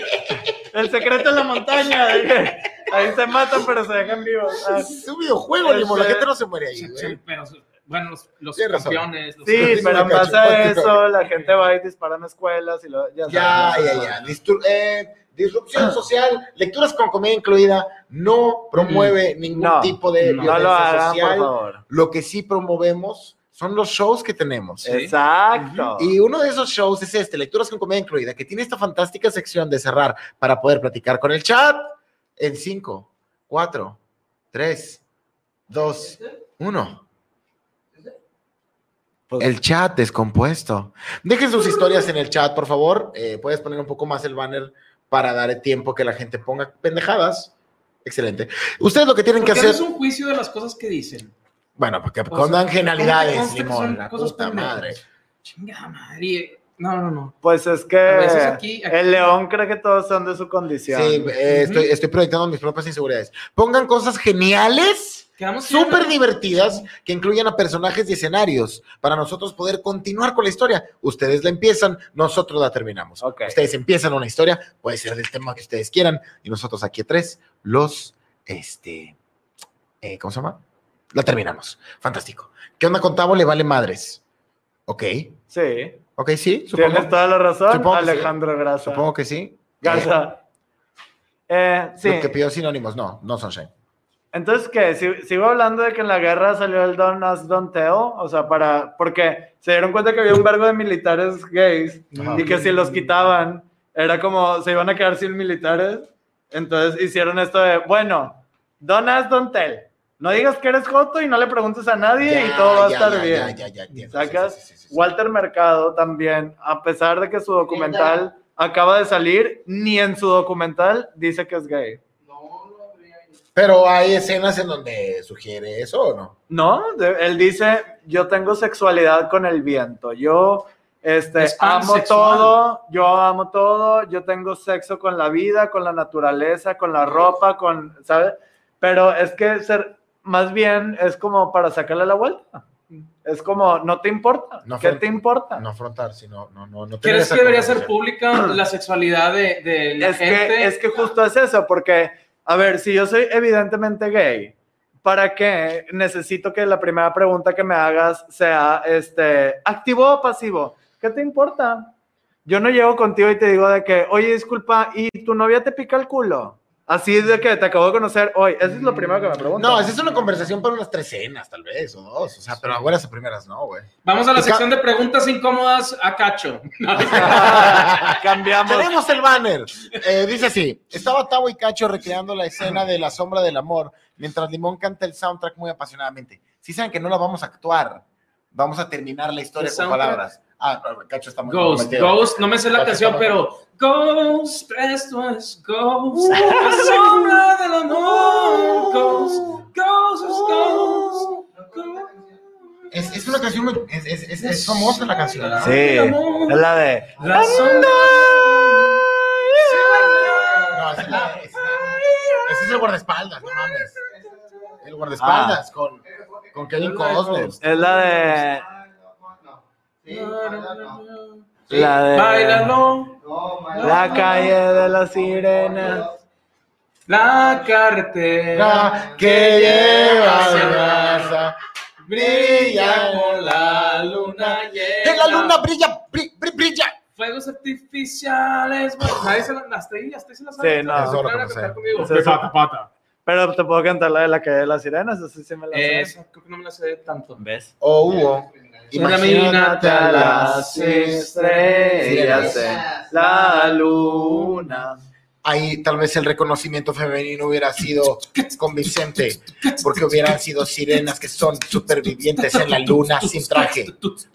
El secreto en la montaña, de que ahí se matan pero se dejan vivos. Ah, Es un videojuego, Limo, la Este- gente no se muere ahí, güey. Pero Bueno, los, los campeones. los- Sí, Contigo, pero a contigo. eso, la gente va y dispara en escuelas y lo, ya Ya, sabes. ya, ya. Distur- eh, disrupción social, lecturas con comedia incluida, no promueve ningún No, tipo de No violencia lo hagan, por social. favor. Lo que sí promovemos son los shows que tenemos. Exacto. Y uno de esos shows es este, Lecturas con Comedia Incluida, que tiene esta fantástica sección de cerrar para poder platicar con el chat en 5, 4, 3, 2, 1. Pues- El chat descompuesto. Dejen sus historias en el chat, por favor. Eh, Puedes poner un poco más el banner para dar tiempo que la gente ponga pendejadas. Excelente. Ustedes lo que tienen que hacer. es un juicio de las cosas que dicen. Bueno, porque condan que generalidades, Limón. La cosas puta pendejas. madre. Chingada madre. No, no, no. Pues es que aquí- aquí- el león cree que todos son de su condición. Sí, eh, estoy, estoy proyectando mis propias inseguridades. Pongan cosas geniales, súper divertidas, que incluyan a personajes y escenarios, para nosotros poder continuar con la historia. Ustedes la empiezan, nosotros la terminamos. Ustedes empiezan una historia, puede ser del tema que ustedes quieran, y nosotros aquí a tres los, este, eh, ¿cómo se llama? La terminamos. Fantástico. ¿Qué onda con Tavo? Le vale madres. Ok. Sí. Ok, sí, Tienes supongo, toda la razón, supongo sí. Alejandro Grasa. supongo que sí. Garza. Eh, sí. Lo que pidió sinónimos, no, no Sunshine. Entonces, ¿qué? Si- ¿Sigo hablando de que en la guerra salió el Don As Don Teo? O sea, para... Porque se dieron cuenta que había un vergo de militares gays Ajá. y que si los quitaban, era como se iban a quedar sin militares. Entonces hicieron esto de, bueno, Don As Don Tell. No digas que eres joto y no le preguntes a nadie y todo va a estar ya, bien. ya, ya, ya, entiendo. ¿Sacas? Sí, sí, sí, sí, sí. Walter Mercado también, a pesar de que su documental acaba de salir, ni en su documental dice que es gay. Pero hay escenas en donde sugiere eso o no. No, él dice, yo tengo sexualidad con el viento, yo este, Es amo todo, yo amo todo, yo tengo sexo con la vida, con la naturaleza, con la ropa, con, ¿sabes? Pero es que ser, más bien es como para sacarle la vuelta. Es como, no te importa, No ¿qué te importa? No afrontar, sino no, no, no ¿Crees que debería ser pública la sexualidad de, de la es gente? que, es que justo es eso, porque, a ver, si yo soy evidentemente gay, ¿para qué necesito que la primera pregunta que me hagas sea, este, activo o pasivo? ¿Qué te importa? Yo no llego contigo y te digo de que, oye, disculpa, ¿y tu novia te pica el culo? Así de que te acabo de conocer hoy. Eso es lo primero que me preguntan. No, esa es una conversación para unas tres cenas, tal vez, o dos. O sea, pero a buenas a primeras no, güey. Vamos a la sección de preguntas incómodas a Cacho. Cambiamos. Tenemos el banner. Eh, dice así: Estaba Tavo y Cacho recreando la escena de La Sombra del Amor mientras Limón canta el soundtrack muy apasionadamente. Si saben que no la vamos a actuar, vamos a terminar la historia ¿El con palabras. Ah, no, Cacho está muy Ghost, comprometido. Ghost, no me sé la Cacho canción, pero Ghost, esto es Ghost, la sombra del amor. Ghost, Ghost, es Ghost. Ghost. Es, es una canción, muy- es, es, es, es famosa la canción. ¿no? Sí, es la de... La sombra. No, es, la- ese es el guardaespaldas, no mames. El guardaespaldas con, con Kevin Costner. Es la de... Sí, no. La de... Bailalo, No, baila, La no. calle de las sirenas. la cartera que lleva a casa brilla como la luna llena. Que la luna brilla, bri- bri- brilla. Fuegos artificiales. Bueno, nadie se la, hasta ahí, hasta ahí se la sabe. Sí, no. Se Es hora van a como cantar sea. conmigo. Sí, sí. Pata, pata. Pero te puedo cantar la de la calle de las sirenas, eso sí me la sé. Esa creo que no me la sé tanto. ¿Ves? O hubo. Imagínate a las estrellas en la luna. Ahí tal vez el reconocimiento femenino hubiera sido convincente, porque hubieran sido sirenas que son supervivientes en la luna sin traje.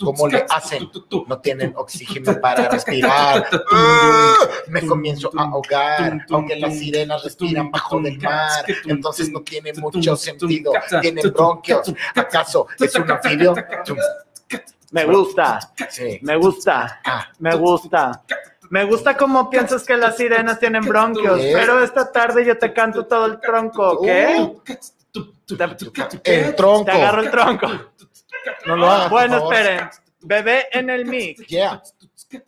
¿Cómo le hacen? No tienen oxígeno para respirar. Me comienzo a ahogar, aunque las sirenas respiran bajo del mar. Entonces no tiene mucho sentido. Tienen bronquios. ¿Acaso es un anfibio? Me gusta, Sí. me gusta, Ah, me gusta. Me gusta cómo piensas que las sirenas tienen bronquios, ¿Qué? pero esta tarde yo te canto todo el tronco, ¿qué? El tronco. Te agarro el tronco. No lo hagas, Bueno, esperen. Bebé en el mic. Yeah.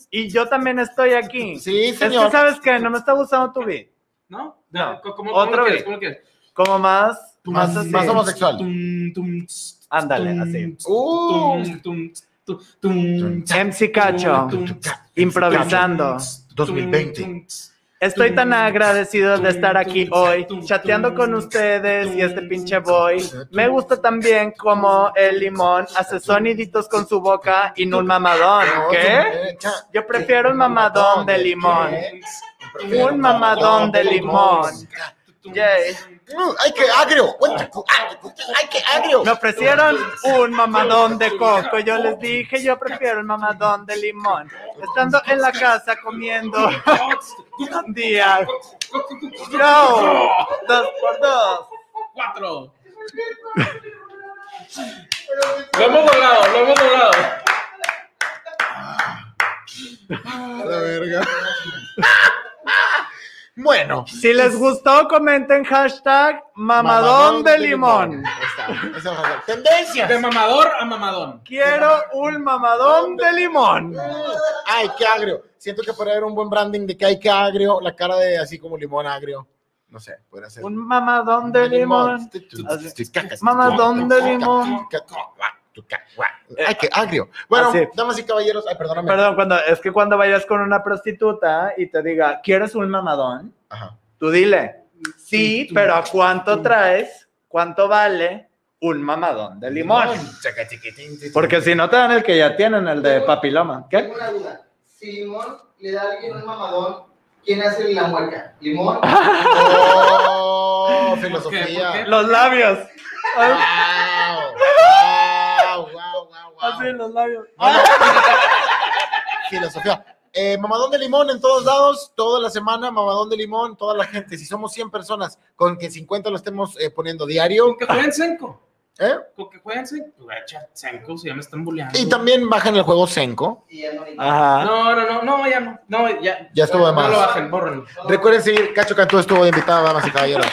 Y yo también estoy aquí. Sí, Es que señor. sabes que no me está gustando tu beat. ¿No? No. ¿Cómo, cómo Otra lo vez. quieres? ¿Cómo quieres? Como más, más, Más, homosexual. Tum, tum, tss, Ándale, así. MC Cacho, improvisando. 2020. tum, Estoy tan agradecido de estar aquí hoy, chateando con ustedes y este pinche boy. Me gusta también como el limón hace soniditos con su boca y no un mamadón. ¿Qué? Yo prefiero un mamadón de limón. Un mamadón de limón. Yay. Mm, ¡Ay, qué agrio! ¡Ay, qué agrio! Me ofrecieron un mamadón de coco. Yo les dije, yo prefiero el mamadón de limón. Estando en la casa comiendo un día. Yo, dos por dos. Cuatro. Lo hemos logrado, lo hemos logrado. La verga. Bueno. Si les gustó, comenten hashtag mamadón de limón. Ahí está. Esa va a ser. Tendencias. De mamador a mamadón. Quiero un mamadón de limón. Ay, qué agrio. Siento que podría haber un buen branding de que hay que agrio, la cara de así como limón agrio. No sé, podría ser. Un mamadón de limón. Mamadón de limón. Ay, qué agrio. Bueno, Así. damas y caballeros, ay, perdóname. Perdón, cuando, es que cuando vayas con una prostituta y te diga, ¿quieres un mamadón? Ajá. Tú dile, sí, pero ¿a cuánto traes? ¿Cuánto vale un mamadón de limón? Porque si no te dan el que ya tienen, el de papiloma. ¿Qué? Tengo una duda. Si Limón le da a alguien un mamadón, ¿quién hace la mueca? ¿Limón? Oh, ¿Por qué? filosofía. Los labios. Así, los labios. Filosofía. Eh, mamadón de limón en todos lados, toda la semana, mamadón de limón, toda la gente. Si somos 100 personas, con que 50 lo estemos eh, poniendo diario. Con que jueguen Senko. ¿eh? Con que jueguen Senko. Voy a echar Senko si ya me están bulleando. Y también bajan el juego Senko. No Ajá. No, no, no, no, ya no. No, ya. Ya estuvo de No más. lo bajen, bórrenlo. Recuerden seguir, Cacho Cantú estuvo de invitado, damas y caballeros.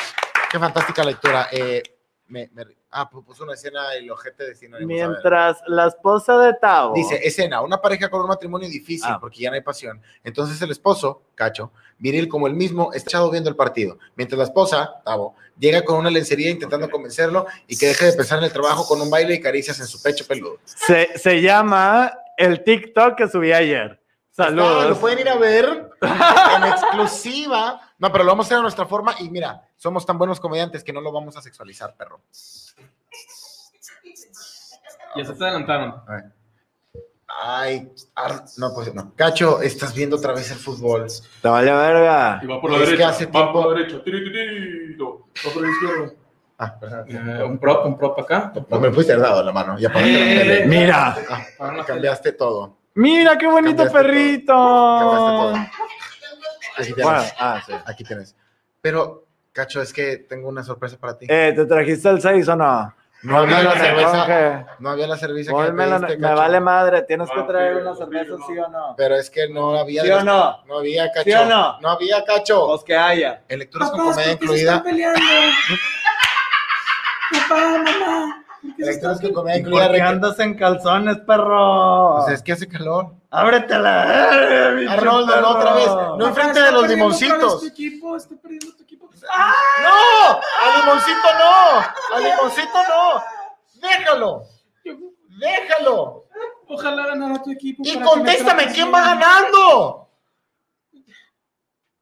Qué fantástica lectura. Eh, me, me- ah, puso una escena el ojete de cine. Mientras la esposa de Tao. Dice, escena, una pareja con un matrimonio difícil Ah. porque ya no hay pasión. Entonces el esposo, Cacho, viril como el mismo, está echado viendo el partido. Mientras la esposa, Tavo, llega con una lencería intentando convencerlo y que deje de pensar en el trabajo con un baile y caricias en su pecho peludo. Se, se llama el TikTok que subí ayer. Ah, lo Saludos. pueden ir a ver en exclusiva. No, pero lo vamos a hacer a nuestra forma y mira, somos tan buenos comediantes que no lo vamos a sexualizar, perro. Ya se te adelantaron. Ay, ar- no, pues no. Cacho, estás viendo otra vez el fútbol. Te vale verga. Y va por la Es que derecha, hace va tiempo- por la derecha. Va por la izquierda. Ah, perdón. Eh, un prop, un prop acá. No me fuiste dado la mano. Ya Eh, Mira, Ah, cambiaste todo. mira qué bonito Cambiaste todo. perrito. Cambiaste todo. Aquí tienes. Bueno, ah, sí. Aquí tienes. Pero, Cacho, es que tengo una sorpresa para ti. Eh, ¿Te trajiste el 6 o no? No había la Pónmelo en el cerveza. conge. No había la cerveza que pediste, Me vale madre. Tienes que Ah, traer ok, una cerveza, no. sí o no. Pero es que no había. ¿Sí o no? No había, Cacho. ¿Sí o no? No había, Cacho. Pues que haya. En lecturas con Papás, comedia ¿por qué se incluida. están peleando? Papá, mamá. ¿por qué En se lecturas con comedia ¿Por incluida. qué requ- andas en calzones, perro? Pues es que hace calor. ¡Ábretela! eh, Arnoldo, no, otra vez. No enfrente de los limoncitos. tu equipo, está perdiendo tu equipo. ¡No! ¡A limoncito no! ¡A limoncito no! ¡Déjalo! ¡Déjalo! Ojalá ganara tu equipo. Y contéstame, me ¿quién va ganando?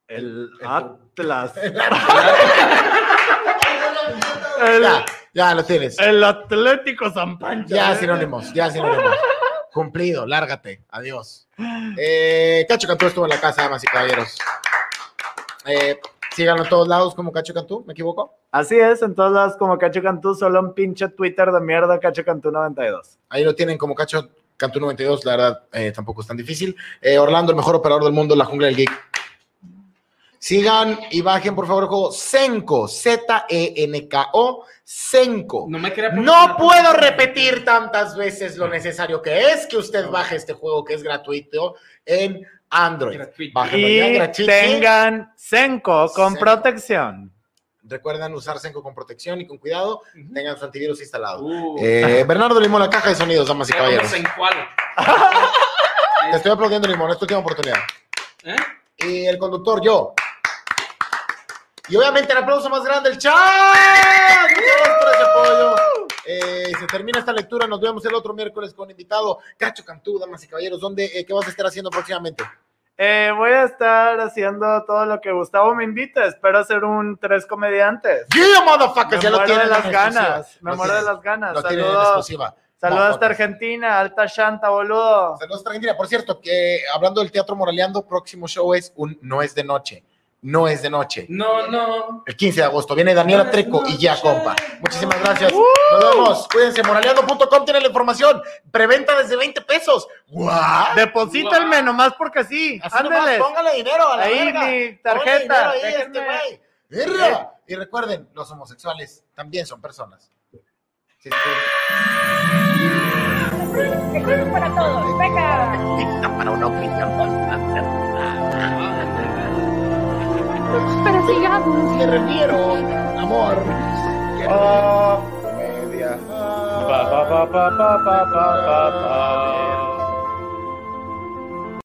El Atlas. Ya, El, ya lo tienes. el Atlético San Pancho. Ya sinónimos, ya sinónimos. Cumplido, lárgate. Adiós. Eh, Cacho Cantú estuvo en la casa, damas y caballeros. Eh, síganlo en todos lados como Cacho Cantú, ¿me equivoco? Así es, en todas las como Cacho Cantú, solo un pinche Twitter de mierda, Cacho Cantú 92. Ahí lo tienen como Cacho Cantú 92, la verdad eh, tampoco es tan difícil. Eh, Orlando, el mejor operador del mundo, la jungla del geek. Sigan y bajen por favor el juego Senko, Z-E-N-K-O, Senko. No me No puedo repetir tantas veces lo necesario que es que usted baje este juego que es gratuito en Android. Gratuito. Ya, Y gratuito. tengan Senko con Senko. protección. Recuerden usar Senko con protección y con cuidado. Tengan su antivirus instalado. Uh, Eh, Bernardo Limón, la caja de sonidos, damas y ya caballeros. en cuál. Te estoy aplaudiendo, Limón, es tu última oportunidad. ¿Eh? Y el conductor, yo. Y obviamente el aplauso más grande, el chat. Gracias por ese apoyo. Eh, se termina esta lectura. Nos vemos el otro miércoles con invitado Cacho Cantú, damas y caballeros. ¿Dónde, eh, ¿Qué vas a estar haciendo próximamente? Eh, voy a estar haciendo todo lo que Gustavo me invite. Espero hacer un tres comediantes. Yeah, motherfuckers, Me ya lo de las ganas. Me muero de las ganas. Lo en Saludos. exclusiva. Saludos hasta. Argentina. Alta Shanta, boludo. Saludos hasta Argentina. Por cierto, que hablando del Teatro Moraleando, próximo show es un No es de noche. No es de noche. No, no. El 15 de agosto. Viene Daniela Treco y ya, compa. Muchísimas gracias. Nos vemos. Cuídense. Moraleando.com tiene la información. Preventa desde 20 pesos. ¡Guau! Deposítenme nomás porque sí. Así nomás, póngale dinero a la Ahí verga. mi tarjeta. ahí, este güey. Verga. Y recuerden, los homosexuales también son personas. Sí, sí. Para todos. Venga. Para una opinión. Pero sigamos. Me refiero, amor. A ah. media. Pa, pa, pa, pa, pa, pa, pa, pa.